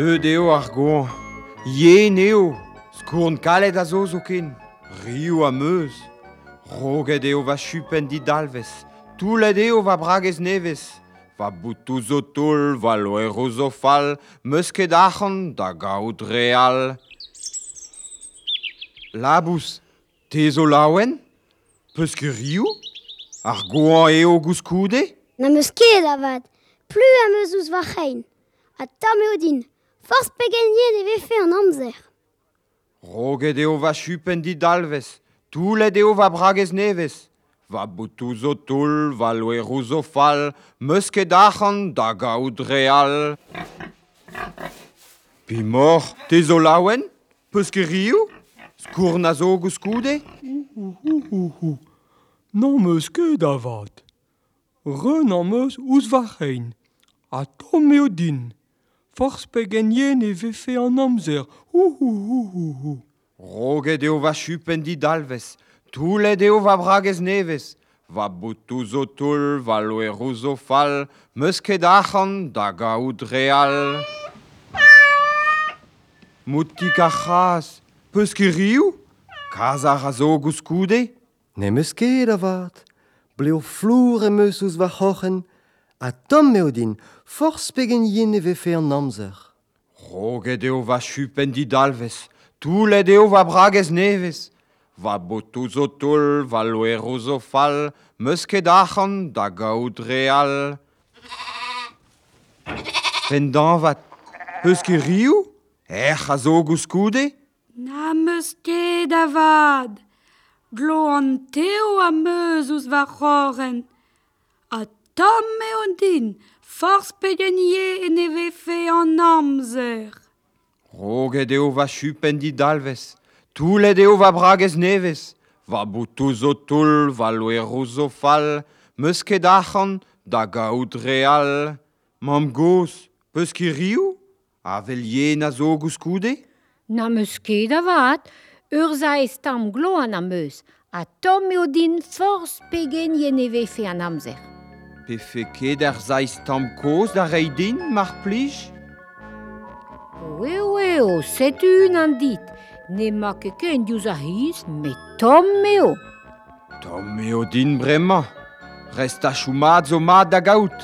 Eud eo ar goan, yen eo, skourn kalet a zo zo ken, rio a meuz, roget eo va chupen di dalvez, toulet eo va bragez nevez, va boutou zo toul, va loero zo fal, meus ket achan da gaout real. Labous, te zo laouen? Peus ket rio? Ar goan eo gouskoude? Na meus ket avat, plu a meus ouz va c'hein, a tam eo din. Forst pegenien e vefe an amzer. Roget eo va chupen di dalvez, toulet eo va bragez nevez. Va boutou zo toul, va loe zo fal, meus ket achan da gaout real. Pi mor, te zo laouen, peus ket riou, skour na zo gouskoude? Non meus ket avat, ren an meus ouz va a tom eo din. Forz pe genyen e vefe an amzer. Ouh, ouh, ouh, ouh. Roget eo va chupen di dalvez, toulet eo va bragez nevez. Va boutou zo toul, va loerou zo fal, meus ket achan da gaout real. Moutik a chas, peus ket riou? Kazar a zo gouskoude? Ne meus ket avat, bleo flour e meus ouz va c'hochen, a tom me din, forz pegen yen e vefe an amzer. Roget eo va chupen di dalvez, toulet eo va bragez nevez. Va botou zo tol, va loero zo fal, meus ket achan da gaout real. Pendan vat, Peus ket riou? Er a zo gouskoude? Na meus ket avad. Glo an teo a meus ouz va c'horen. A Tom eo din, forz pedienie en e vefe an amzer. Roget eo va chupen di dalvez, toulet eo va bragez nevez, va boutou zo toul, va loerou zo fal, meus ket achan da gaout real. Mam gos, peus ki riou, a velie na zo gouskoude? Na meus ket avat, ur za ez tam glo an a meus, a tom eo din forz pegen yen e vefe an amzer. Pefe ket ar zaiz tamkoz da rei din, mar plij Oui, oui, o, un an dit. Ne ma ket ken diouz a hiz, met tom eo. Tom eo din bremañ. Resta choumat zo mat da gaout.